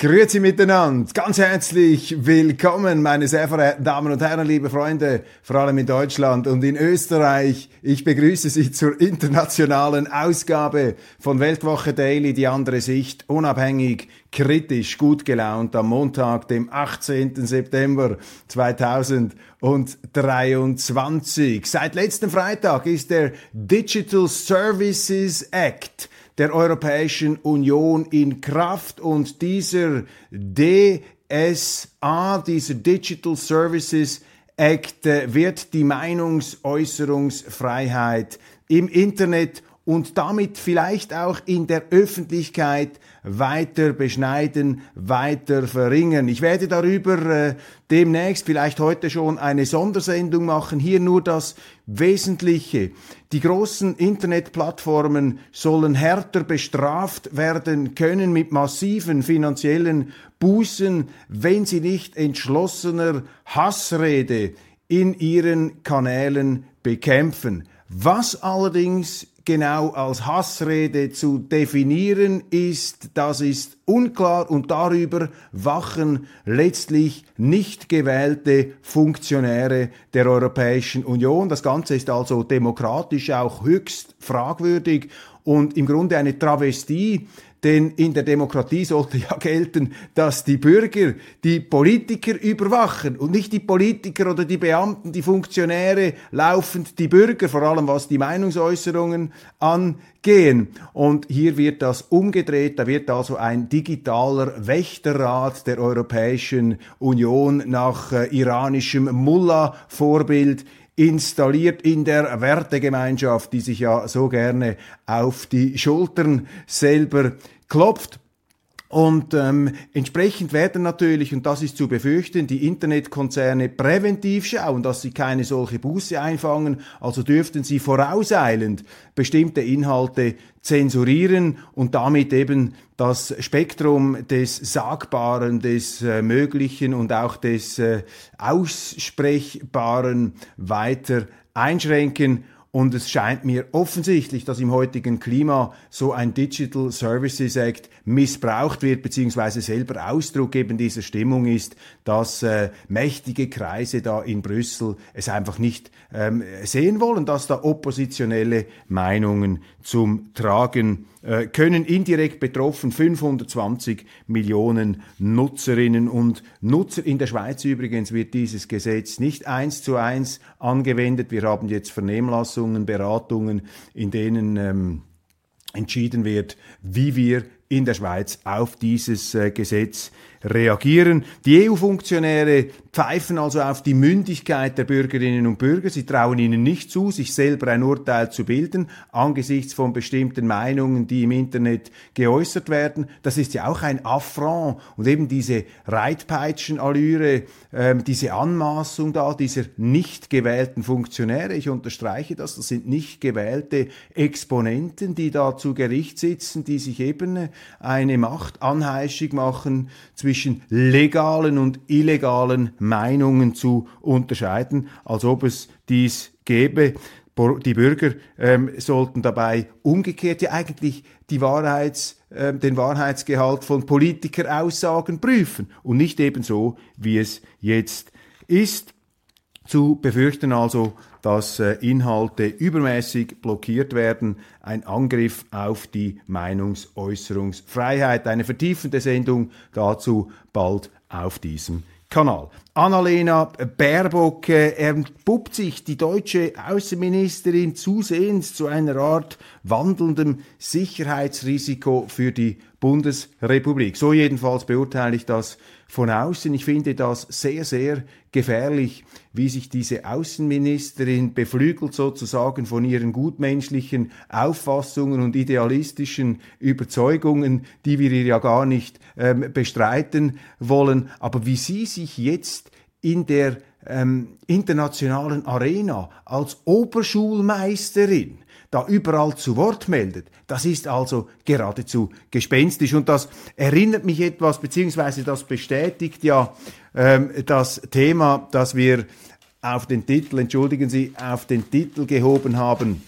Grüezi miteinander, ganz herzlich willkommen, meine sehr verehrten Damen und Herren, liebe Freunde, vor allem in Deutschland und in Österreich. Ich begrüße Sie zur internationalen Ausgabe von Weltwoche Daily, die andere Sicht, unabhängig, kritisch, gut gelaunt am Montag, dem 18. September 2023. Seit letzten Freitag ist der Digital Services Act der Europäischen Union in Kraft. Und dieser DSA, dieser Digital Services Act, äh, wird die Meinungsäußerungsfreiheit im Internet und damit vielleicht auch in der Öffentlichkeit weiter beschneiden, weiter verringern. Ich werde darüber äh, demnächst, vielleicht heute schon, eine Sondersendung machen. Hier nur das Wesentliche. Die großen Internetplattformen sollen härter bestraft werden können mit massiven finanziellen Bußen, wenn sie nicht entschlossener Hassrede in ihren Kanälen bekämpfen. Was allerdings genau als Hassrede zu definieren ist, das ist unklar und darüber wachen letztlich nicht gewählte Funktionäre der Europäischen Union. Das Ganze ist also demokratisch auch höchst fragwürdig und im Grunde eine Travestie denn in der Demokratie sollte ja gelten, dass die Bürger die Politiker überwachen und nicht die Politiker oder die Beamten, die Funktionäre laufend die Bürger, vor allem was die Meinungsäußerungen angehen. Und hier wird das umgedreht, da wird also ein digitaler Wächterrat der Europäischen Union nach äh, iranischem Mullah-Vorbild installiert in der Wertegemeinschaft, die sich ja so gerne auf die Schultern selber klopft. Und ähm, entsprechend werden natürlich, und das ist zu befürchten, die Internetkonzerne präventiv schauen, dass sie keine solche Buße einfangen. Also dürften sie vorauseilend bestimmte Inhalte zensurieren und damit eben das Spektrum des Sagbaren, des äh, Möglichen und auch des äh, Aussprechbaren weiter einschränken. Und es scheint mir offensichtlich, dass im heutigen Klima so ein Digital Services Act missbraucht wird, beziehungsweise selber Ausdruck eben dieser Stimmung ist, dass äh, mächtige Kreise da in Brüssel es einfach nicht ähm, sehen wollen, dass da oppositionelle Meinungen zum Tragen können indirekt betroffen 520 Millionen Nutzerinnen und Nutzer. In der Schweiz übrigens wird dieses Gesetz nicht eins zu eins angewendet. Wir haben jetzt Vernehmlassungen, Beratungen, in denen ähm, entschieden wird, wie wir in der Schweiz auf dieses äh, Gesetz reagieren. Die EU-Funktionäre pfeifen also auf die Mündigkeit der Bürgerinnen und Bürger. Sie trauen ihnen nicht zu, sich selber ein Urteil zu bilden angesichts von bestimmten Meinungen, die im Internet geäußert werden. Das ist ja auch ein Affront und eben diese Reitpeitschenallüre, äh, diese Anmaßung da dieser nicht gewählten Funktionäre. Ich unterstreiche das, das sind nicht gewählte Exponenten, die da zu Gericht sitzen, die sich eben eine Macht anheischig machen zwischen legalen und illegalen Meinungen zu unterscheiden, als ob es dies gäbe. Die Bürger ähm, sollten dabei umgekehrt ja eigentlich die Wahrheits, äh, den Wahrheitsgehalt von Politikeraussagen prüfen und nicht eben so, wie es jetzt ist. Zu befürchten also, dass äh, Inhalte übermäßig blockiert werden, ein Angriff auf die Meinungsäußerungsfreiheit. Eine vertiefende Sendung dazu bald auf diesem Kanal. Annalena Baerbock äh, entpuppt sich die deutsche Außenministerin zusehends zu einer Art wandelndem Sicherheitsrisiko für die Bundesrepublik. So jedenfalls beurteile ich das von außen. Ich finde das sehr, sehr gefährlich, wie sich diese Außenministerin beflügelt sozusagen von ihren gutmenschlichen Auffassungen und idealistischen Überzeugungen, die wir ihr ja gar nicht ähm, bestreiten wollen, aber wie sie sich jetzt in der ähm, internationalen Arena als Oberschulmeisterin da überall zu Wort meldet, das ist also geradezu gespenstisch. Und das erinnert mich etwas, beziehungsweise das bestätigt ja ähm, das Thema, das wir auf den Titel, entschuldigen Sie, auf den Titel gehoben haben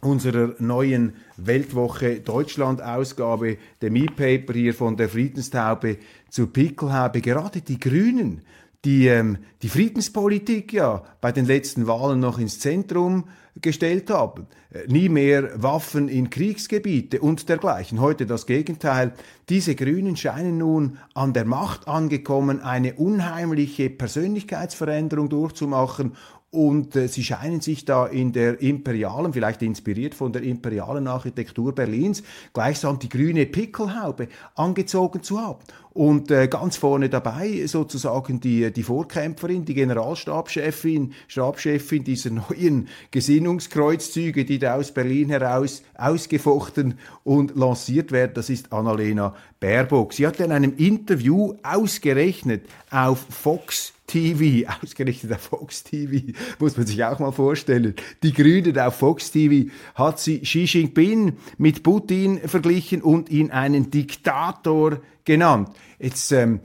unserer neuen Weltwoche Deutschland Ausgabe, dem E-Paper hier von der Friedenstaube zur Pickelhaube. Gerade die Grünen die ähm, die Friedenspolitik ja bei den letzten Wahlen noch ins Zentrum gestellt haben. Äh, nie mehr Waffen in Kriegsgebiete und dergleichen. Heute das Gegenteil. Diese Grünen scheinen nun an der Macht angekommen, eine unheimliche Persönlichkeitsveränderung durchzumachen und äh, sie scheinen sich da in der imperialen, vielleicht inspiriert von der imperialen Architektur Berlins, gleichsam die grüne Pickelhaube angezogen zu haben. Und äh, ganz vorne dabei sozusagen die, die Vorkämpferin, die Generalstabschefin, Stabschefin dieser neuen Gesinnungskreuzzüge, die da aus Berlin heraus ausgefochten und lanciert werden. Das ist Annalena Baerbock. Sie hat in einem Interview ausgerechnet auf Fox TV, ausgerechnet auf Fox TV, muss man sich auch mal vorstellen. Die Grünen auf Fox TV hat sie Xi Jinping mit Putin verglichen und ihn einen Diktator genannt. Jetzt ähm,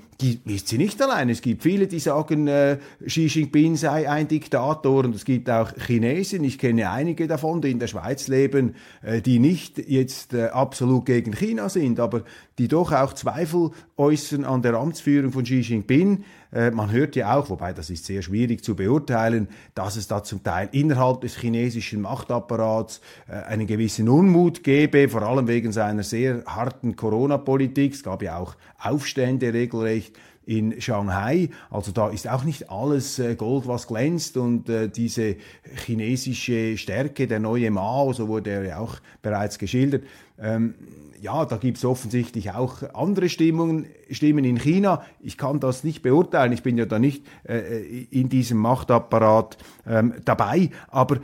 ist sie nicht allein. Es gibt viele, die sagen, äh, Xi Jinping sei ein Diktator und es gibt auch Chinesen. Ich kenne einige davon, die in der Schweiz leben, äh, die nicht jetzt äh, absolut gegen China sind, aber die doch auch Zweifel äußern an der Amtsführung von Xi Jinping. Äh, man hört ja auch, wobei das ist sehr schwierig zu beurteilen, dass es da zum Teil innerhalb des chinesischen Machtapparats äh, einen gewissen Unmut gebe, vor allem wegen seiner sehr harten Corona-Politik. Es gab ja auch Aufstände regelrecht in Shanghai. Also da ist auch nicht alles äh, Gold, was glänzt und äh, diese chinesische Stärke, der neue Mao, so wurde er ja auch bereits geschildert. Ähm, ja, da gibt es offensichtlich auch andere Stimmungen, Stimmen in China. Ich kann das nicht beurteilen, ich bin ja da nicht äh, in diesem Machtapparat ähm, dabei, aber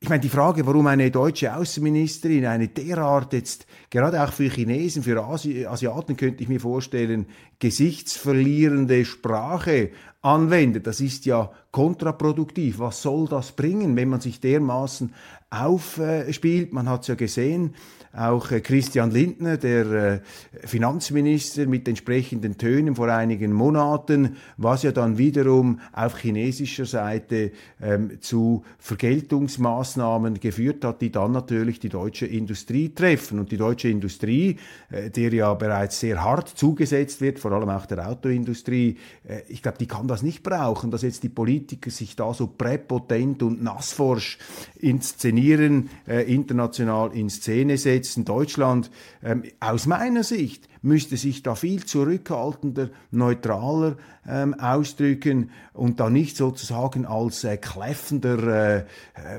ich meine, die Frage, warum eine deutsche Außenministerin eine derart jetzt, gerade auch für Chinesen, für Asi Asiaten könnte ich mir vorstellen, gesichtsverlierende Sprache anwendet, das ist ja kontraproduktiv. Was soll das bringen, wenn man sich dermaßen aufspielt? Man hat es ja gesehen, auch äh, Christian Lindner, der äh, Finanzminister mit entsprechenden Tönen vor einigen Monaten, was ja dann wiederum auf chinesischer Seite ähm, zu Vergeltungsmaßnahmen geführt hat, die dann natürlich die deutsche Industrie treffen. Und die deutsche Industrie, äh, der ja bereits sehr hart zugesetzt wird, vor allem auch der Autoindustrie, äh, ich glaube, die kann das nicht brauchen, dass jetzt die Politiker sich da so präpotent und nassforsch inszenieren, äh, international in Szene setzen setzen. Deutschland ähm, aus meiner Sicht müsste sich da viel zurückhaltender, neutraler ähm, ausdrücken und da nicht sozusagen als äh, kläffender äh, äh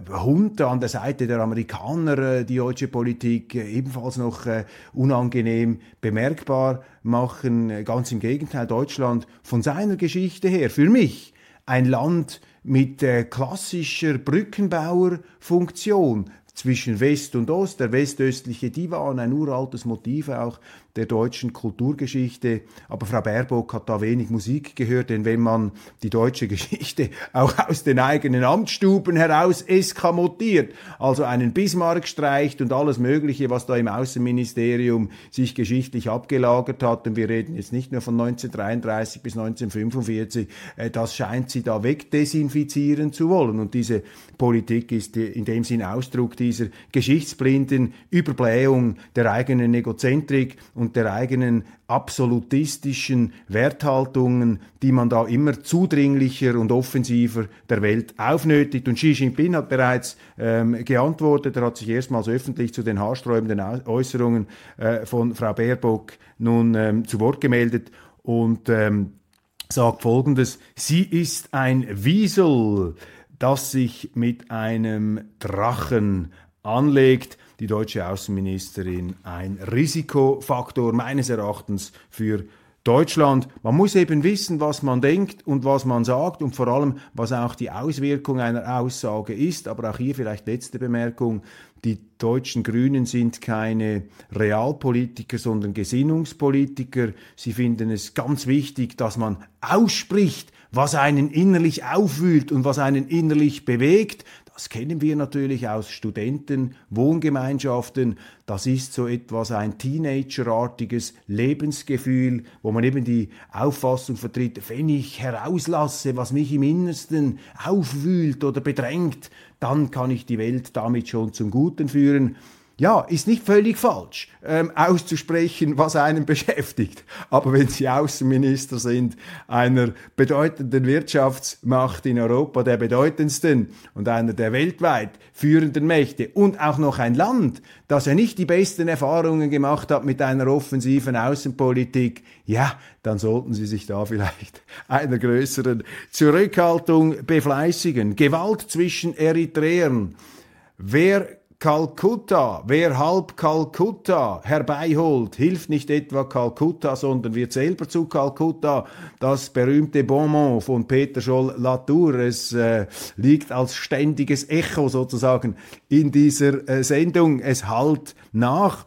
Hund an der Seite der Amerikaner äh, die deutsche Politik äh, ebenfalls noch äh, unangenehm bemerkbar machen. Ganz im Gegenteil, Deutschland von seiner Geschichte her, für mich ein Land mit klassischer Brückenbauerfunktion, zwischen West und Ost, der westöstliche Divan, ein uraltes Motiv auch der deutschen Kulturgeschichte. Aber Frau Baerbock hat da wenig Musik gehört, denn wenn man die deutsche Geschichte auch aus den eigenen Amtsstuben heraus eskamotiert, also einen Bismarck streicht und alles Mögliche, was da im Außenministerium sich geschichtlich abgelagert hat, und wir reden jetzt nicht nur von 1933 bis 1945, äh, das scheint sie da wegdesinfizieren zu wollen. Und diese Politik ist in dem Sinn Ausdruck dieser geschichtsblinden Überblähung der eigenen Egozentrik und der eigenen absolutistischen Werthaltungen, die man da immer zudringlicher und offensiver der Welt aufnötigt. Und Xi Jinping hat bereits ähm, geantwortet, er hat sich erstmals öffentlich zu den haarsträubenden Äußerungen äh, von Frau Baerbock nun ähm, zu Wort gemeldet und ähm, sagt Folgendes, sie ist ein Wiesel, das sich mit einem Drachen anlegt die deutsche Außenministerin ein Risikofaktor meines Erachtens für Deutschland. Man muss eben wissen, was man denkt und was man sagt und vor allem, was auch die Auswirkung einer Aussage ist. Aber auch hier vielleicht letzte Bemerkung. Die deutschen Grünen sind keine Realpolitiker, sondern Gesinnungspolitiker. Sie finden es ganz wichtig, dass man ausspricht, was einen innerlich aufwühlt und was einen innerlich bewegt, das kennen wir natürlich aus Studenten, Wohngemeinschaften. Das ist so etwas ein Teenagerartiges Lebensgefühl, wo man eben die Auffassung vertritt, wenn ich herauslasse, was mich im Innersten aufwühlt oder bedrängt, dann kann ich die Welt damit schon zum Guten führen ja, ist nicht völlig falsch, ähm, auszusprechen, was einen beschäftigt. Aber wenn Sie Außenminister sind einer bedeutenden Wirtschaftsmacht in Europa, der bedeutendsten und einer der weltweit führenden Mächte und auch noch ein Land, das ja nicht die besten Erfahrungen gemacht hat mit einer offensiven Außenpolitik, ja, dann sollten Sie sich da vielleicht einer größeren Zurückhaltung befleißigen. Gewalt zwischen Eritreern. Wer Kalkutta, wer halb Kalkutta herbeiholt, hilft nicht etwa Kalkutta, sondern wird selber zu Kalkutta. Das berühmte Bonmot von Peter Scholl-Latour, es äh, liegt als ständiges Echo sozusagen in dieser äh, Sendung. Es halt nach.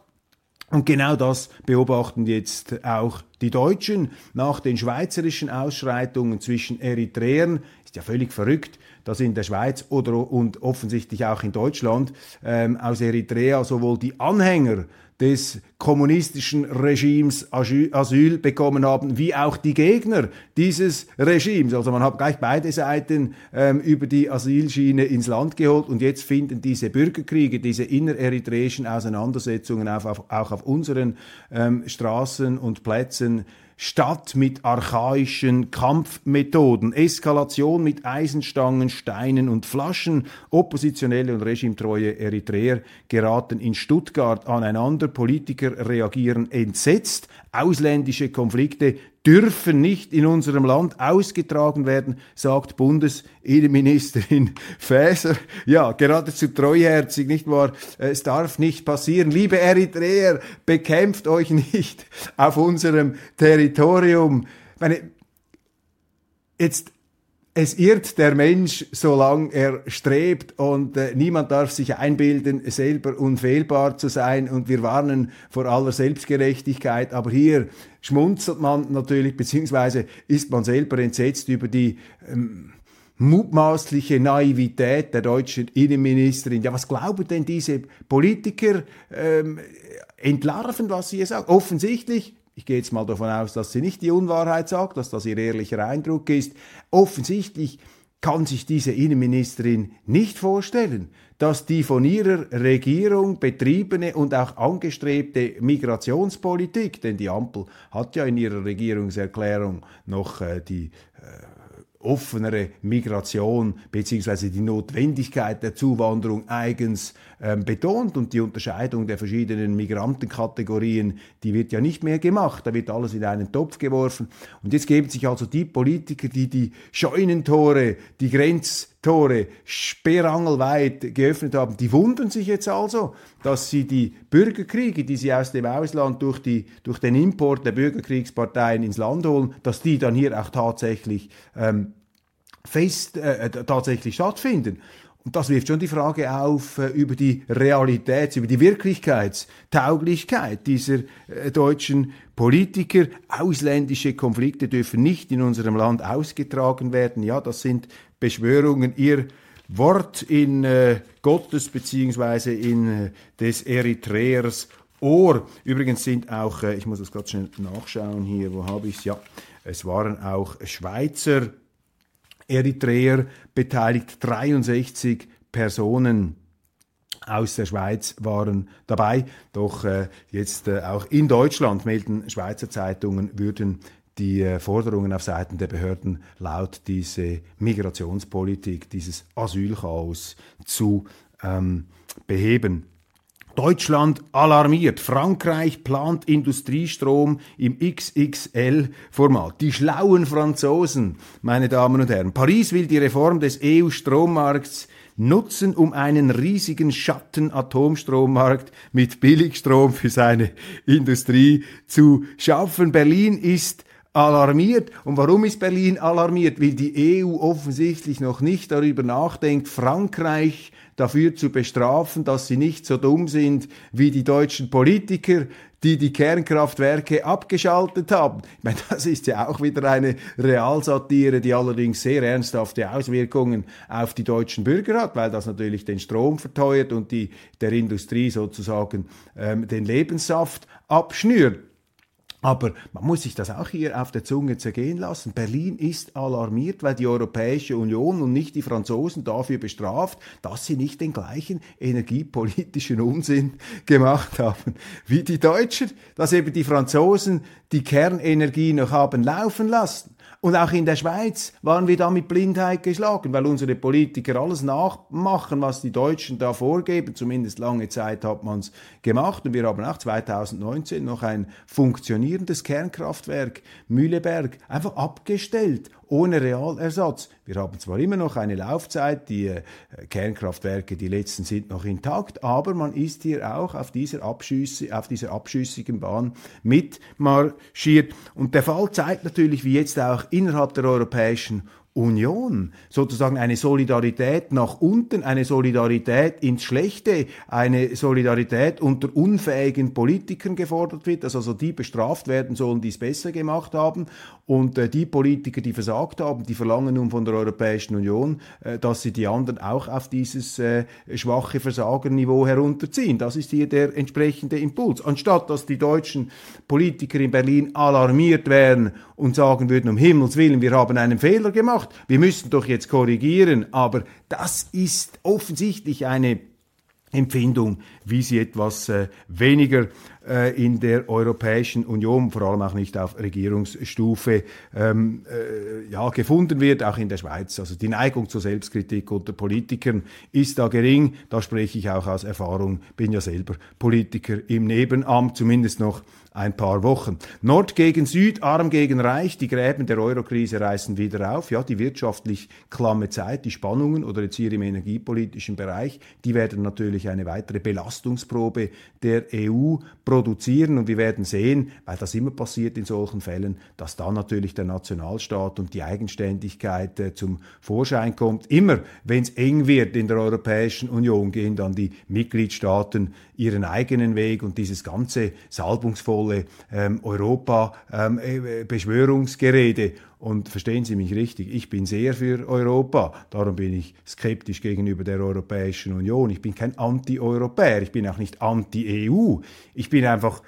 Und genau das beobachten jetzt auch die Deutschen nach den schweizerischen Ausschreitungen zwischen Eritreern. Ist ja völlig verrückt dass in der Schweiz oder und offensichtlich auch in Deutschland ähm, aus Eritrea sowohl die Anhänger des kommunistischen Regimes Asyl bekommen haben, wie auch die Gegner dieses Regimes. Also man hat gleich beide Seiten ähm, über die Asylschiene ins Land geholt und jetzt finden diese Bürgerkriege, diese innereritreischen Auseinandersetzungen auf, auf, auch auf unseren ähm, Straßen und Plätzen statt mit archaischen Kampfmethoden, Eskalation mit Eisenstangen, Steinen und Flaschen. Oppositionelle und regimetreue Eritreer geraten in Stuttgart aneinander, Politiker reagieren entsetzt, ausländische Konflikte dürfen nicht in unserem Land ausgetragen werden, sagt Bundesinnenministerin Faeser. Ja, geradezu treuherzig, nicht wahr? Es darf nicht passieren. Liebe Eritreer, bekämpft euch nicht auf unserem Territorium. Meine, jetzt es irrt der Mensch, solange er strebt und äh, niemand darf sich einbilden, selber unfehlbar zu sein und wir warnen vor aller Selbstgerechtigkeit, aber hier schmunzelt man natürlich, beziehungsweise ist man selber entsetzt über die ähm, mutmaßliche Naivität der deutschen Innenministerin. Ja, was glauben denn diese Politiker? Ähm, entlarven, was sie hier sagen. Offensichtlich ich gehe jetzt mal davon aus, dass sie nicht die Unwahrheit sagt, dass das ihr ehrlicher Eindruck ist. Offensichtlich kann sich diese Innenministerin nicht vorstellen, dass die von ihrer Regierung betriebene und auch angestrebte Migrationspolitik, denn die Ampel hat ja in ihrer Regierungserklärung noch äh, die äh, offenere Migration beziehungsweise die Notwendigkeit der Zuwanderung eigens ähm, betont. Und die Unterscheidung der verschiedenen Migrantenkategorien, die wird ja nicht mehr gemacht, da wird alles in einen Topf geworfen. Und jetzt geben sich also die Politiker, die die Scheunentore, die Grenztore sperrangelweit geöffnet haben, die wundern sich jetzt also, dass sie die Bürgerkriege, die sie aus dem Ausland durch, die, durch den Import der Bürgerkriegsparteien ins Land holen, dass die dann hier auch tatsächlich ähm, fest äh, tatsächlich stattfinden. Und das wirft schon die Frage auf äh, über die Realität, über die Wirklichkeitstauglichkeit dieser äh, deutschen Politiker. Ausländische Konflikte dürfen nicht in unserem Land ausgetragen werden. Ja, das sind Beschwörungen. Ihr Wort in äh, Gottes beziehungsweise in äh, des Eritreers Ohr. Übrigens sind auch, äh, ich muss das gerade schnell nachschauen hier, wo habe ich es? Ja, es waren auch Schweizer Eritreer beteiligt, 63 Personen aus der Schweiz waren dabei. Doch äh, jetzt äh, auch in Deutschland melden Schweizer Zeitungen, würden die äh, Forderungen auf Seiten der Behörden laut diese Migrationspolitik, dieses Asylchaos zu ähm, beheben. Deutschland alarmiert. Frankreich plant Industriestrom im XXL-Format. Die schlauen Franzosen, meine Damen und Herren. Paris will die Reform des EU-Strommarkts nutzen, um einen riesigen Schatten-Atomstrommarkt mit Billigstrom für seine Industrie zu schaffen. Berlin ist alarmiert. Und warum ist Berlin alarmiert? Weil die EU offensichtlich noch nicht darüber nachdenkt, Frankreich dafür zu bestrafen, dass sie nicht so dumm sind wie die deutschen Politiker, die die Kernkraftwerke abgeschaltet haben. Ich meine, das ist ja auch wieder eine Realsatire, die allerdings sehr ernsthafte Auswirkungen auf die deutschen Bürger hat, weil das natürlich den Strom verteuert und die der Industrie sozusagen ähm, den Lebenssaft abschnürt. Aber man muss sich das auch hier auf der Zunge zergehen lassen. Berlin ist alarmiert, weil die Europäische Union und nicht die Franzosen dafür bestraft, dass sie nicht den gleichen energiepolitischen Unsinn gemacht haben wie die Deutschen, dass eben die Franzosen die Kernenergie noch haben laufen lassen. Und auch in der Schweiz waren wir da mit Blindheit geschlagen, weil unsere Politiker alles nachmachen, was die Deutschen da vorgeben. Zumindest lange Zeit hat man es gemacht. Und wir haben auch 2019 noch ein funktionierendes Kernkraftwerk Mühleberg einfach abgestellt ohne Realersatz. Wir haben zwar immer noch eine Laufzeit, die äh, Kernkraftwerke, die letzten sind noch intakt, aber man ist hier auch auf dieser, Abschüsse, auf dieser abschüssigen Bahn mitmarschiert. Und der Fall zeigt natürlich, wie jetzt auch innerhalb der Europäischen Union, sozusagen eine Solidarität nach unten, eine Solidarität ins Schlechte, eine Solidarität unter unfähigen Politikern gefordert wird, dass also die bestraft werden sollen, die es besser gemacht haben und äh, die Politiker, die versagt haben, die verlangen nun von der Europäischen Union, äh, dass sie die anderen auch auf dieses äh, schwache Versagerniveau herunterziehen. Das ist hier der entsprechende Impuls. Anstatt dass die deutschen Politiker in Berlin alarmiert wären und sagen würden, um Himmels Willen, wir haben einen Fehler gemacht. Wir müssen doch jetzt korrigieren. Aber das ist offensichtlich eine Empfindung, wie sie etwas äh, weniger äh, in der Europäischen Union, vor allem auch nicht auf Regierungsstufe, ähm, äh, ja, gefunden wird, auch in der Schweiz. Also die Neigung zur Selbstkritik unter Politikern ist da gering. Da spreche ich auch aus Erfahrung, bin ja selber Politiker im Nebenamt, zumindest noch ein paar Wochen. Nord gegen Süd, Arm gegen Reich, die Gräben der Eurokrise reißen wieder auf. Ja, die wirtschaftlich klamme Zeit, die Spannungen oder jetzt hier im energiepolitischen Bereich, die werden natürlich eine weitere Belastungsprobe der EU produzieren und wir werden sehen, weil das immer passiert in solchen Fällen, dass da natürlich der Nationalstaat und die Eigenständigkeit äh, zum Vorschein kommt. Immer wenn es eng wird in der Europäischen Union, gehen dann die Mitgliedstaaten ihren eigenen Weg und dieses ganze salbungsvolle ähm, Europa-Beschwörungsgerede ähm, äh, und verstehen Sie mich richtig, ich bin sehr für Europa, darum bin ich skeptisch gegenüber der Europäischen Union. Ich bin kein Anti-Europäer, ich bin auch nicht Anti-EU. Ich bin einfach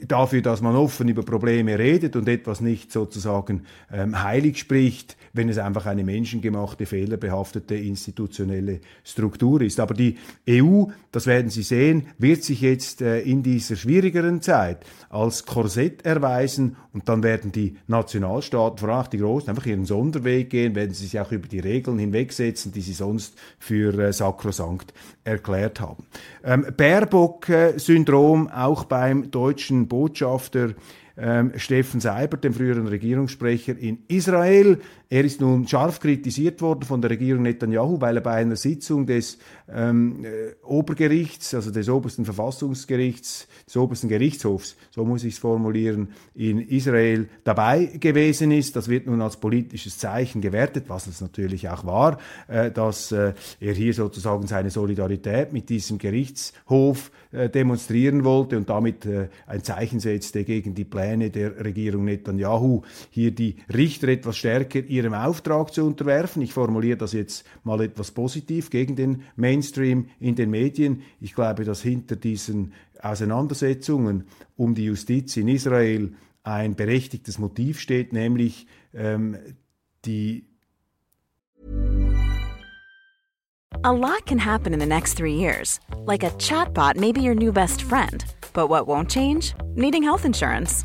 dafür, dass man offen über Probleme redet und etwas nicht sozusagen ähm, heilig spricht, wenn es einfach eine menschengemachte, fehlerbehaftete institutionelle Struktur ist. Aber die EU, das werden Sie sehen, wird sich jetzt äh, in dieser schwierigeren Zeit als Korsett erweisen und dann werden die Nationalstaaten, vor allem die Großen, einfach ihren Sonderweg gehen, werden sie sich auch über die Regeln hinwegsetzen, die sie sonst für äh, sakrosankt erklärt haben. Ähm, Baerbock-Syndrom auch beim deutschen Botschafter ähm, Steffen Seibert, dem früheren Regierungssprecher in Israel. Er ist nun scharf kritisiert worden von der Regierung Netanyahu, weil er bei einer Sitzung des ähm, äh, Obergerichts, also des obersten Verfassungsgerichts, des obersten Gerichtshofs, so muss ich es formulieren, in Israel dabei gewesen ist. Das wird nun als politisches Zeichen gewertet, was es natürlich auch war, äh, dass äh, er hier sozusagen seine Solidarität mit diesem Gerichtshof äh, demonstrieren wollte und damit äh, ein Zeichen setzte gegen die Pläne der Regierung Netanyahu, hier die Richter etwas stärker ihrem Auftrag zu unterwerfen. Ich formuliere das jetzt mal etwas positiv gegen den Mainstream in den Medien. Ich glaube, dass hinter diesen Auseinandersetzungen um die Justiz in Israel ein berechtigtes Motiv steht, nämlich ähm, die A lot can happen in the next three years. Like a chatbot may be your new best friend. But what won't change? Needing health insurance.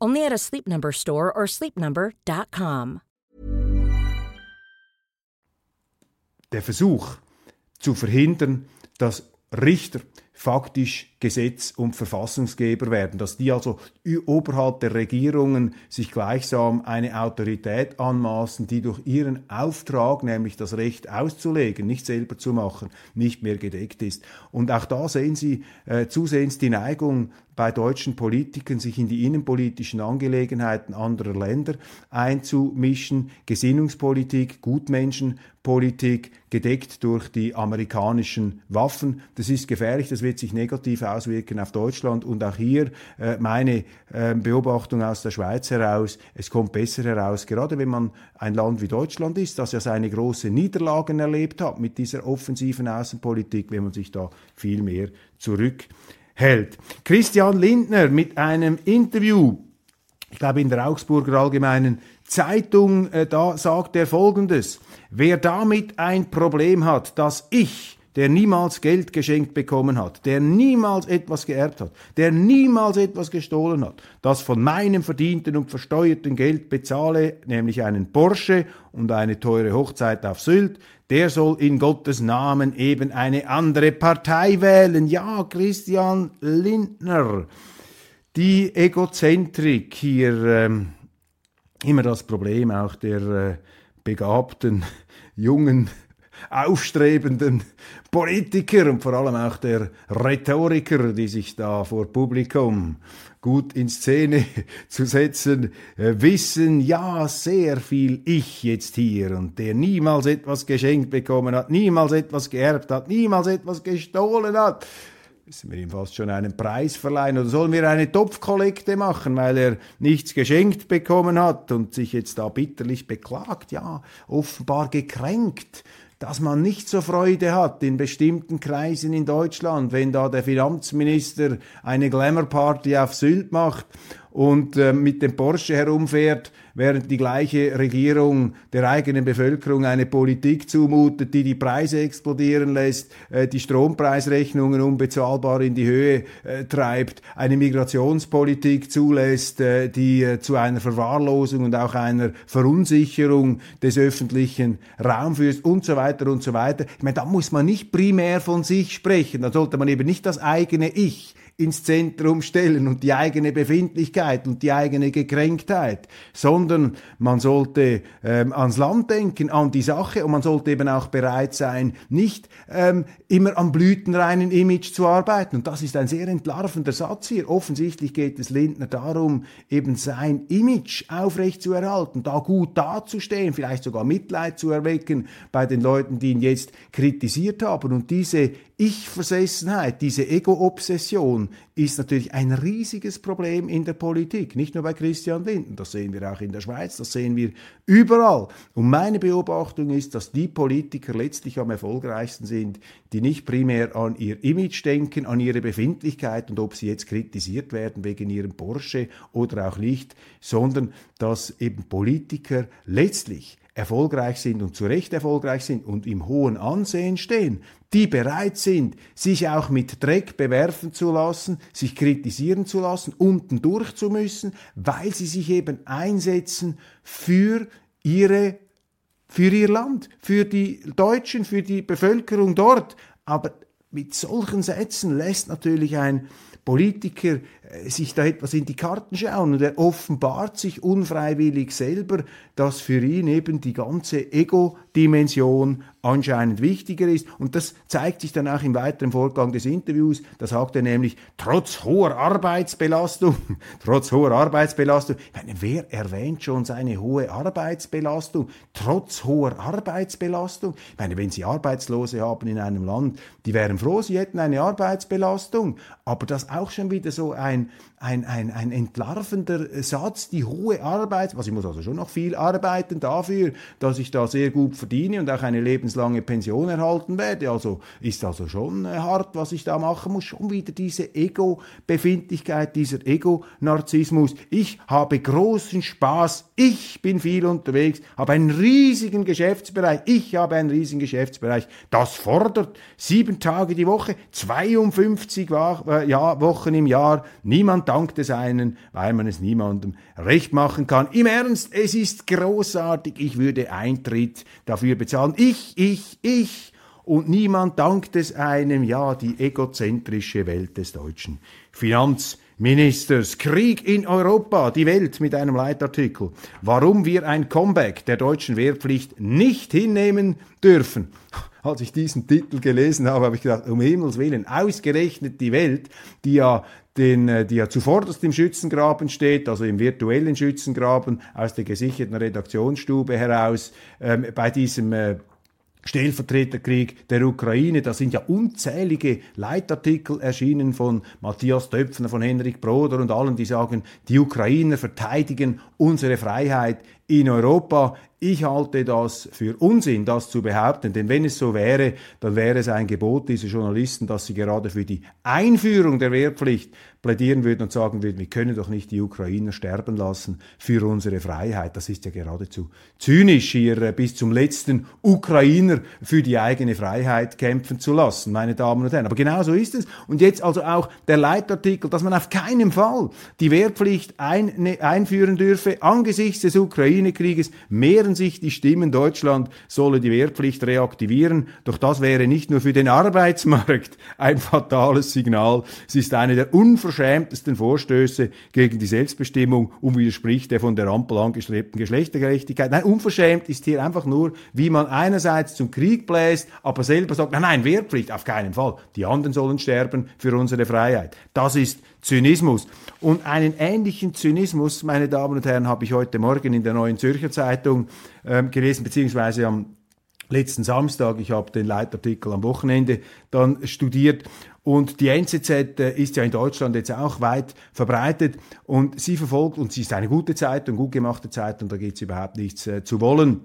Only at a Sleep Number store or sleepnumber.com. Der Versuch zu verhindern, dass Richter faktisch Gesetz- und Verfassungsgeber werden, dass die also oberhalb der Regierungen sich gleichsam eine Autorität anmaßen, die durch ihren Auftrag, nämlich das Recht auszulegen, nicht selber zu machen, nicht mehr gedeckt ist. Und auch da sehen Sie äh, zusehends die Neigung bei deutschen Politikern, sich in die innenpolitischen Angelegenheiten anderer Länder einzumischen, Gesinnungspolitik, Gutmenschenpolitik, gedeckt durch die amerikanischen Waffen. Das ist gefährlich, das wird sich negativ auswirken auf Deutschland. Und auch hier äh, meine äh, Beobachtung aus der Schweiz heraus, es kommt besser heraus, gerade wenn man ein Land wie Deutschland ist, das ja seine großen Niederlagen erlebt hat mit dieser offensiven Außenpolitik, wenn man sich da viel mehr zurückhält. Christian Lindner mit einem Interview, ich glaube in der Augsburger Allgemeinen Zeitung, äh, da sagt er Folgendes. Wer damit ein Problem hat, dass ich der niemals Geld geschenkt bekommen hat, der niemals etwas geerbt hat, der niemals etwas gestohlen hat, das von meinem verdienten und versteuerten Geld bezahle, nämlich einen Porsche und eine teure Hochzeit auf Sylt, der soll in Gottes Namen eben eine andere Partei wählen. Ja, Christian Lindner. Die Egozentrik hier, ähm, immer das Problem auch der äh, begabten, jungen aufstrebenden Politiker und vor allem auch der Rhetoriker, die sich da vor Publikum gut in Szene zu setzen, äh, wissen ja sehr viel ich jetzt hier und der niemals etwas geschenkt bekommen hat, niemals etwas geerbt hat, niemals etwas gestohlen hat. Müssen wir ihm fast schon einen Preis verleihen oder sollen wir eine Topfkollekte machen, weil er nichts geschenkt bekommen hat und sich jetzt da bitterlich beklagt, ja, offenbar gekränkt dass man nicht so Freude hat in bestimmten Kreisen in Deutschland, wenn da der Finanzminister eine Glamour-Party auf Sylt macht und äh, mit dem Porsche herumfährt, während die gleiche Regierung der eigenen Bevölkerung eine Politik zumutet, die die Preise explodieren lässt, äh, die Strompreisrechnungen unbezahlbar in die Höhe äh, treibt, eine Migrationspolitik zulässt, äh, die zu einer Verwahrlosung und auch einer Verunsicherung des öffentlichen Raums führt und so weiter und so weiter. Ich meine, da muss man nicht primär von sich sprechen, da sollte man eben nicht das eigene Ich ins Zentrum stellen und die eigene Befindlichkeit und die eigene Gekränktheit, sondern man sollte ähm, ans Land denken, an die Sache und man sollte eben auch bereit sein, nicht ähm, immer am blütenreinen Image zu arbeiten. Und das ist ein sehr entlarvender Satz hier. Offensichtlich geht es Lindner darum, eben sein Image aufrechtzuerhalten, da gut dazustehen, vielleicht sogar Mitleid zu erwecken bei den Leuten, die ihn jetzt kritisiert haben. Und diese ich-Versessenheit, diese Ego-Obsession ist natürlich ein riesiges Problem in der Politik, nicht nur bei Christian Linden, das sehen wir auch in der Schweiz, das sehen wir überall. Und meine Beobachtung ist, dass die Politiker letztlich am erfolgreichsten sind, die nicht primär an ihr Image denken, an ihre Befindlichkeit und ob sie jetzt kritisiert werden wegen ihrem Porsche oder auch nicht, sondern dass eben Politiker letztlich erfolgreich sind und zu Recht erfolgreich sind und im hohen Ansehen stehen, die bereit sind, sich auch mit Dreck bewerfen zu lassen, sich kritisieren zu lassen, unten durch zu müssen, weil sie sich eben einsetzen für ihre für ihr Land, für die Deutschen, für die Bevölkerung dort. Aber mit solchen Sätzen lässt natürlich ein Politiker sich da etwas in die Karten schauen und er offenbart sich unfreiwillig selber, dass für ihn eben die ganze Ego-Dimension anscheinend wichtiger ist. Und das zeigt sich dann auch im weiteren Vorgang des Interviews. Da sagt er nämlich, trotz hoher Arbeitsbelastung, trotz hoher Arbeitsbelastung, meine, wer erwähnt schon seine hohe Arbeitsbelastung? Trotz hoher Arbeitsbelastung? Ich meine, wenn Sie Arbeitslose haben in einem Land, die wären froh, sie hätten eine Arbeitsbelastung. Aber das auch schon wieder so ein, and ein, ein, ein entlarvender Satz, die hohe Arbeit, was ich muss also schon noch viel arbeiten dafür, dass ich da sehr gut verdiene und auch eine lebenslange Pension erhalten werde. Also ist also schon äh, hart, was ich da machen muss. Schon wieder diese Ego-Befindlichkeit, dieser Ego-Narzissmus. Ich habe großen Spaß, ich bin viel unterwegs, habe einen riesigen Geschäftsbereich, ich habe einen riesigen Geschäftsbereich. Das fordert sieben Tage die Woche, 52 Wochen im Jahr. Niemand dankt es einen, weil man es niemandem recht machen kann. Im Ernst, es ist großartig. Ich würde Eintritt dafür bezahlen. Ich, ich, ich. Und niemand dankt es einem. Ja, die egozentrische Welt des deutschen Finanzministers. Krieg in Europa, die Welt mit einem Leitartikel. Warum wir ein Comeback der deutschen Wehrpflicht nicht hinnehmen dürfen. Als ich diesen Titel gelesen habe, habe ich gedacht, um Himmels Willen, ausgerechnet die Welt, die ja den, äh, die ja zuvorderst im Schützengraben steht, also im virtuellen Schützengraben aus der gesicherten Redaktionsstube heraus, ähm, bei diesem äh, Stellvertreterkrieg der Ukraine. Da sind ja unzählige Leitartikel erschienen von Matthias Döpfner, von Henrik Broder und allen, die sagen, die Ukrainer verteidigen unsere Freiheit in Europa. Ich halte das für Unsinn, das zu behaupten, denn wenn es so wäre, dann wäre es ein Gebot dieser Journalisten, dass sie gerade für die Einführung der Wehrpflicht plädieren würden und sagen würden, wir können doch nicht die Ukrainer sterben lassen für unsere Freiheit. Das ist ja geradezu zynisch, hier äh, bis zum letzten Ukrainer für die eigene Freiheit kämpfen zu lassen, meine Damen und Herren. Aber genau so ist es. Und jetzt also auch der Leitartikel, dass man auf keinen Fall die Wehrpflicht ein, ne, einführen dürfe angesichts des Ukraine-Krieges, mehren mehren sich die Stimmen, Deutschland solle die Wehrpflicht reaktivieren. Doch das wäre nicht nur für den Arbeitsmarkt ein fatales Signal. Es ist eine der unverschämtesten Vorstöße gegen die Selbstbestimmung und widerspricht der von der Ampel angestrebten Geschlechtergerechtigkeit. Nein, unverschämt ist hier einfach nur, wie man einerseits zum Krieg bläst, aber selber sagt, nein, nein, Wehrpflicht, auf keinen Fall. Die anderen sollen sterben für unsere Freiheit. Das ist Zynismus. Und einen ähnlichen Zynismus, meine Damen und Herren, habe ich heute Morgen in der Neuen Zürcher Zeitung ähm, gelesen, beziehungsweise am letzten Samstag. Ich habe den Leitartikel am Wochenende dann studiert. Und die NZZ äh, ist ja in Deutschland jetzt auch weit verbreitet und sie verfolgt, und sie ist eine gute Zeitung, gut gemachte Zeitung, da geht es überhaupt nichts äh, zu wollen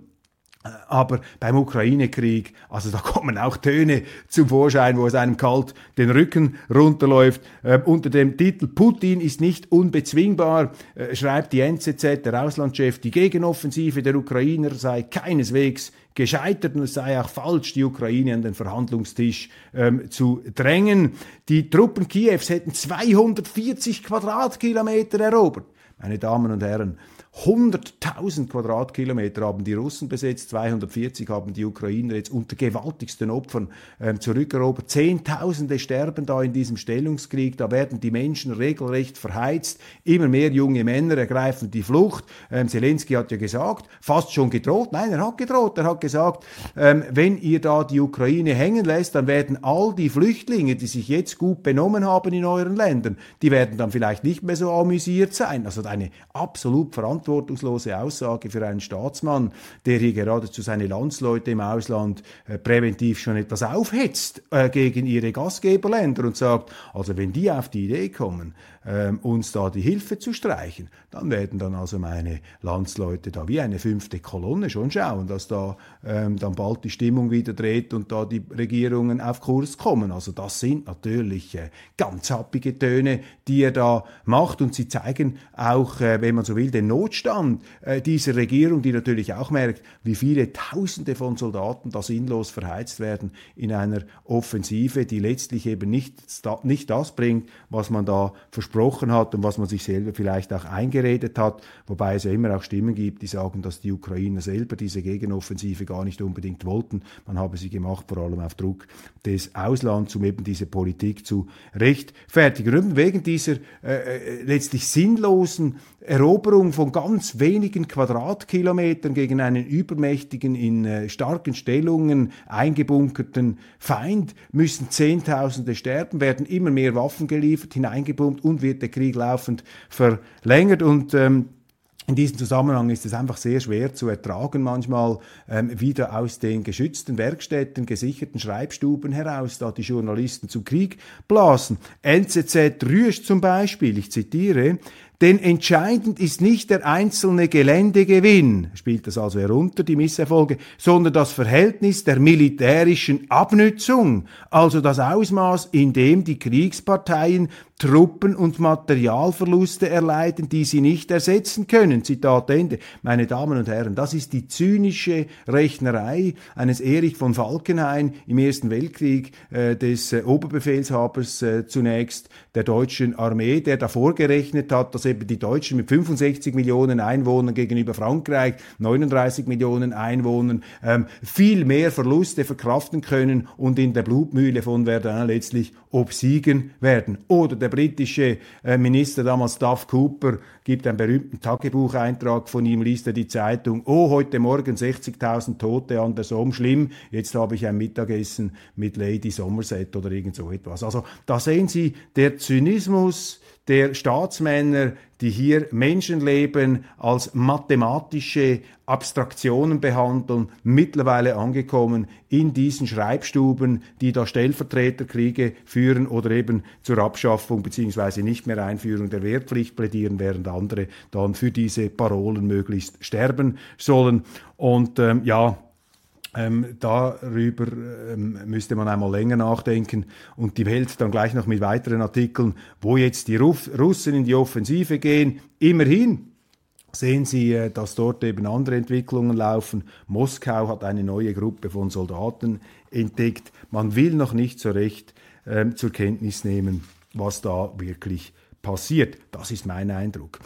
aber beim Ukraine-Krieg, also da kommen auch Töne zum Vorschein, wo es einem kalt den Rücken runterläuft. Äh, unter dem Titel Putin ist nicht unbezwingbar äh, schreibt die NZZ, der Auslandschef, die Gegenoffensive der Ukrainer sei keineswegs gescheitert und es sei auch falsch, die Ukraine an den Verhandlungstisch ähm, zu drängen. Die Truppen Kiews hätten 240 Quadratkilometer erobert. Meine Damen und Herren, 100.000 Quadratkilometer haben die Russen besetzt, 240 haben die Ukrainer jetzt unter gewaltigsten Opfern ähm, zurückerobert. Zehntausende sterben da in diesem Stellungskrieg, da werden die Menschen regelrecht verheizt. Immer mehr junge Männer ergreifen die Flucht. Ähm, Zelensky hat ja gesagt, fast schon gedroht, nein, er hat gedroht, er hat gesagt, ähm, wenn ihr da die Ukraine hängen lässt, dann werden all die Flüchtlinge, die sich jetzt gut benommen haben in euren Ländern, die werden dann vielleicht nicht mehr so amüsiert sein. Also eine absolut verantwortliche verantwortungslose Aussage für einen Staatsmann, der hier geradezu seine Landsleute im Ausland äh, präventiv schon etwas aufhetzt äh, gegen ihre Gastgeberländer und sagt, also wenn die auf die Idee kommen, ähm, uns da die Hilfe zu streichen, dann werden dann also meine Landsleute da wie eine fünfte Kolonne schon schauen, dass da ähm, dann bald die Stimmung wieder dreht und da die Regierungen auf Kurs kommen. Also das sind natürlich äh, ganz happige Töne, die er da macht und sie zeigen auch, äh, wenn man so will, den Notstand äh, dieser Regierung, die natürlich auch merkt, wie viele Tausende von Soldaten da sinnlos verheizt werden in einer Offensive, die letztlich eben nicht, nicht das bringt, was man da verspricht versprochen hat und was man sich selber vielleicht auch eingeredet hat, wobei es ja immer auch Stimmen gibt, die sagen, dass die Ukrainer selber diese Gegenoffensive gar nicht unbedingt wollten. Man habe sie gemacht, vor allem auf Druck des Auslands, um eben diese Politik zu rechtfertigen. Und wegen dieser äh, äh, letztlich sinnlosen Eroberung von ganz wenigen Quadratkilometern gegen einen übermächtigen, in äh, starken Stellungen eingebunkerten Feind müssen Zehntausende sterben, werden immer mehr Waffen geliefert, hineingepumpt und wird der Krieg laufend verlängert und ähm, in diesem Zusammenhang ist es einfach sehr schwer zu ertragen, manchmal ähm, wieder aus den geschützten Werkstätten, gesicherten Schreibstuben heraus, da die Journalisten zum Krieg blasen. NZZ Rüsch zum Beispiel, ich zitiere, Denn entscheidend ist nicht der einzelne Geländegewinn, spielt das also herunter, die Misserfolge, sondern das Verhältnis der militärischen Abnützung, also das Ausmaß, in dem die Kriegsparteien Truppen- und Materialverluste erleiden, die sie nicht ersetzen können. Zitat Ende. Meine Damen und Herren, das ist die zynische Rechnerei eines Erich von Falkenhayn im Ersten Weltkrieg, äh, des äh, Oberbefehlshabers äh, zunächst der deutschen Armee, der davor gerechnet hat, dass eben die Deutschen mit 65 Millionen Einwohnern gegenüber Frankreich, 39 Millionen Einwohnern, ähm, viel mehr Verluste verkraften können und in der Blutmühle von Verdun letztlich obsiegen werden. Oder der britische äh, Minister damals Duff Cooper gibt einen berühmten Tagebucheintrag von ihm, liest er die Zeitung, oh, heute Morgen 60.000 Tote an der Somme, schlimm, jetzt habe ich ein Mittagessen mit Lady Somerset oder irgend so etwas. Also da sehen Sie, der Zynismus, der Staatsmänner, die hier Menschenleben als mathematische Abstraktionen behandeln, mittlerweile angekommen in diesen Schreibstuben, die da Stellvertreterkriege führen oder eben zur Abschaffung bzw. nicht mehr Einführung der Wehrpflicht plädieren, während andere dann für diese Parolen möglichst sterben sollen. Und ähm, ja, ähm, darüber ähm, müsste man einmal länger nachdenken und die Welt dann gleich noch mit weiteren Artikeln, wo jetzt die Ruff Russen in die Offensive gehen. Immerhin sehen Sie, äh, dass dort eben andere Entwicklungen laufen. Moskau hat eine neue Gruppe von Soldaten entdeckt. Man will noch nicht so recht ähm, zur Kenntnis nehmen, was da wirklich passiert. Das ist mein Eindruck.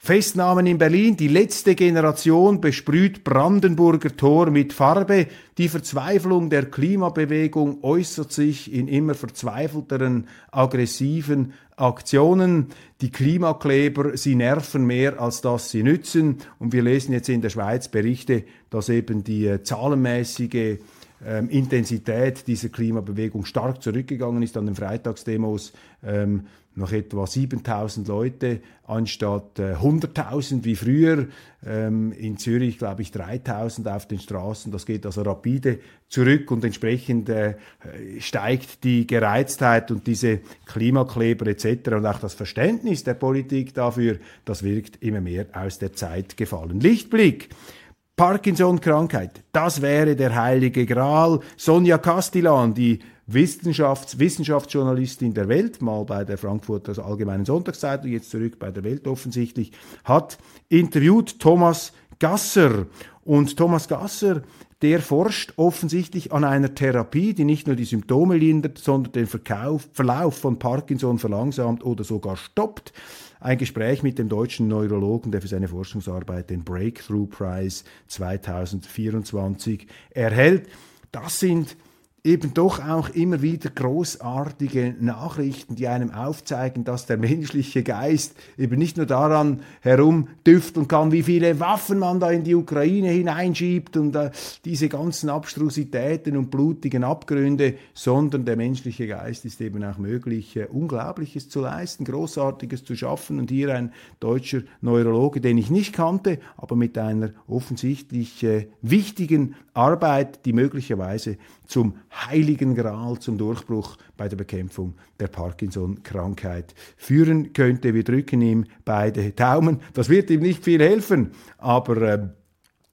Festnahmen in Berlin. Die letzte Generation besprüht Brandenburger Tor mit Farbe. Die Verzweiflung der Klimabewegung äußert sich in immer verzweifelteren, aggressiven Aktionen. Die Klimakleber, sie nerven mehr, als dass sie nützen. Und wir lesen jetzt in der Schweiz Berichte, dass eben die äh, zahlenmäßige ähm, Intensität dieser Klimabewegung stark zurückgegangen ist an den Freitagsdemos. Ähm, noch etwa 7000 Leute anstatt äh, 100.000 wie früher. Ähm, in Zürich, glaube ich, 3000 auf den Straßen. Das geht also rapide zurück und entsprechend äh, steigt die Gereiztheit und diese Klimakleber etc. und auch das Verständnis der Politik dafür, das wirkt immer mehr aus der Zeit gefallen. Lichtblick. Parkinson-Krankheit, das wäre der heilige Gral. Sonja Castellan, die Wissenschafts Wissenschaftsjournalistin der Welt, mal bei der Frankfurter Allgemeinen Sonntagszeitung, jetzt zurück bei der Welt offensichtlich, hat interviewt Thomas Gasser. Und Thomas Gasser, der forscht offensichtlich an einer Therapie, die nicht nur die Symptome lindert, sondern den Verkauf, Verlauf von Parkinson verlangsamt oder sogar stoppt. Ein Gespräch mit dem deutschen Neurologen, der für seine Forschungsarbeit den Breakthrough Prize 2024 erhält. Das sind eben doch auch immer wieder großartige Nachrichten, die einem aufzeigen, dass der menschliche Geist eben nicht nur daran herumdüfteln kann, wie viele Waffen man da in die Ukraine hineinschiebt und äh, diese ganzen Abstrusitäten und blutigen Abgründe, sondern der menschliche Geist ist eben auch möglich, äh, Unglaubliches zu leisten, Großartiges zu schaffen. Und hier ein deutscher Neurologe, den ich nicht kannte, aber mit einer offensichtlich äh, wichtigen Arbeit, die möglicherweise zum heiligen Gral, zum Durchbruch bei der Bekämpfung der Parkinson-Krankheit führen könnte. Wir drücken ihm beide Daumen. Das wird ihm nicht viel helfen, aber äh,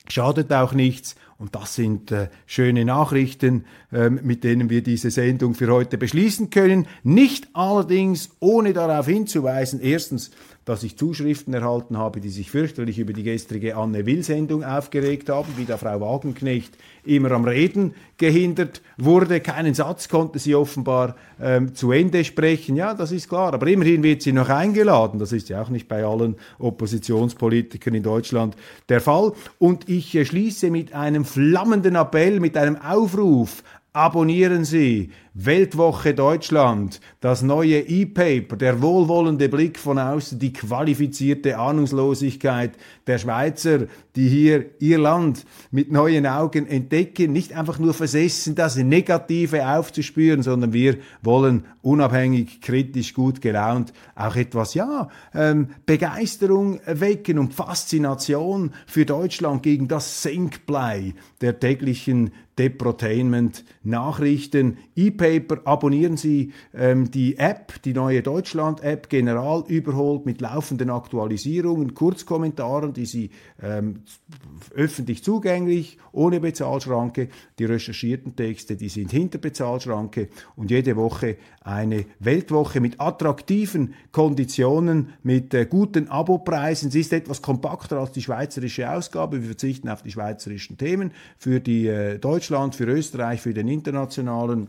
schadet auch nichts. Und das sind äh, schöne Nachrichten, äh, mit denen wir diese Sendung für heute beschließen können. Nicht allerdings ohne darauf hinzuweisen, erstens, dass ich Zuschriften erhalten habe, die sich fürchterlich über die gestrige Anne Will-Sendung aufgeregt haben, wie da Frau Wagenknecht immer am Reden gehindert wurde. Keinen Satz konnte sie offenbar ähm, zu Ende sprechen. Ja, das ist klar. Aber immerhin wird sie noch eingeladen. Das ist ja auch nicht bei allen Oppositionspolitikern in Deutschland der Fall. Und ich äh, schließe mit einem flammenden Appell, mit einem Aufruf Abonnieren Sie Weltwoche Deutschland, das neue E-Paper, der wohlwollende Blick von außen, die qualifizierte Ahnungslosigkeit der Schweizer, die hier ihr Land mit neuen Augen entdecken, nicht einfach nur versessen, das Negative aufzuspüren, sondern wir wollen unabhängig, kritisch, gut gelaunt auch etwas, ja, ähm, Begeisterung wecken und Faszination für Deutschland gegen das Senkblei der täglichen Deprotainment Nachrichten. E-Paper, abonnieren Sie ähm, die App, die neue Deutschland-App, General überholt mit laufenden Aktualisierungen, Kurzkommentaren, die Sie ähm, öffentlich zugänglich, ohne Bezahlschranke. Die recherchierten Texte, die sind hinter Bezahlschranke und jede Woche eine Weltwoche mit attraktiven Konditionen, mit äh, guten Abopreisen. Sie ist etwas kompakter als die schweizerische Ausgabe. Wir verzichten auf die schweizerischen Themen für die äh, Deutschland, für Österreich, für den internationalen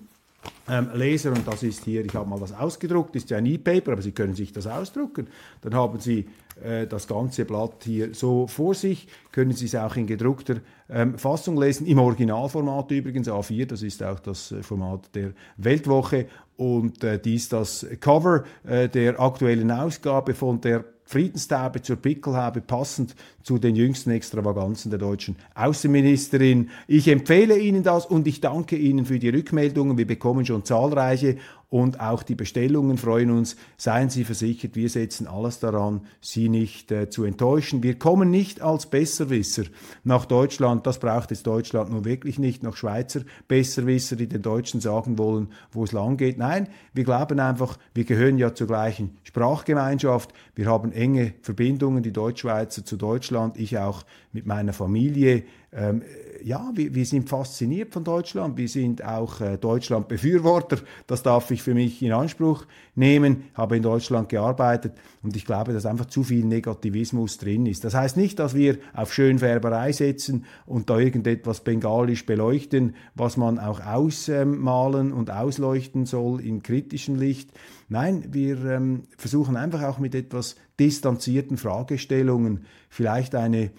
ähm, Leser und das ist hier, ich habe mal was ausgedruckt, ist ja ein E-Paper, aber Sie können sich das ausdrucken. Dann haben Sie äh, das ganze Blatt hier so vor sich, können Sie es auch in gedruckter ähm, Fassung lesen, im Originalformat übrigens, A4, das ist auch das äh, Format der Weltwoche und äh, dies das Cover äh, der aktuellen Ausgabe von der Friedenstaube zur Pickelhaube, passend zu den jüngsten Extravaganzen der deutschen Außenministerin. Ich empfehle Ihnen das und ich danke Ihnen für die Rückmeldungen. Wir bekommen schon zahlreiche und auch die Bestellungen freuen uns. Seien Sie versichert, wir setzen alles daran, Sie nicht äh, zu enttäuschen. Wir kommen nicht als Besserwisser nach Deutschland. Das braucht es Deutschland nun wirklich nicht. Nach Schweizer Besserwisser, die den Deutschen sagen wollen, wo es lang geht. Nein, wir glauben einfach, wir gehören ja zur gleichen Sprachgemeinschaft. Wir haben enge Verbindungen, die Deutschschweizer zu Deutschland. Ich auch mit meiner Familie. Ähm, ja, wir, wir, sind fasziniert von Deutschland. Wir sind auch äh, Deutschland-Befürworter. Das darf ich für mich in Anspruch nehmen. Habe in Deutschland gearbeitet und ich glaube, dass einfach zu viel Negativismus drin ist. Das heißt nicht, dass wir auf Schönfärberei setzen und da irgendetwas bengalisch beleuchten, was man auch ausmalen und ausleuchten soll in kritischem Licht. Nein, wir ähm, versuchen einfach auch mit etwas distanzierten Fragestellungen vielleicht eine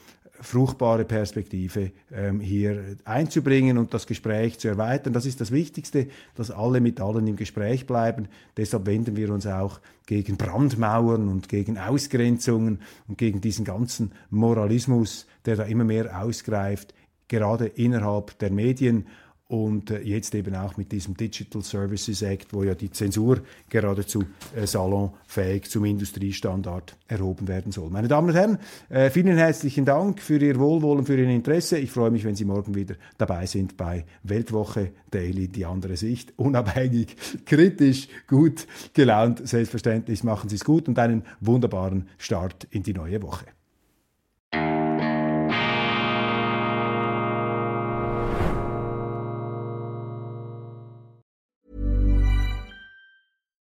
fruchtbare Perspektive ähm, hier einzubringen und das Gespräch zu erweitern. Das ist das Wichtigste, dass alle mit allen im Gespräch bleiben. Deshalb wenden wir uns auch gegen Brandmauern und gegen Ausgrenzungen und gegen diesen ganzen Moralismus, der da immer mehr ausgreift, gerade innerhalb der Medien und äh, jetzt eben auch mit diesem Digital Services Act, wo ja die Zensur geradezu äh, salonfähig zum Industriestandard erhoben werden soll. Meine Damen und Herren, äh, vielen herzlichen Dank für Ihr Wohlwollen, für Ihr Interesse. Ich freue mich, wenn Sie morgen wieder dabei sind bei Weltwoche Daily, die andere Sicht. Unabhängig, kritisch, gut gelaunt, selbstverständlich machen Sie es gut und einen wunderbaren Start in die neue Woche.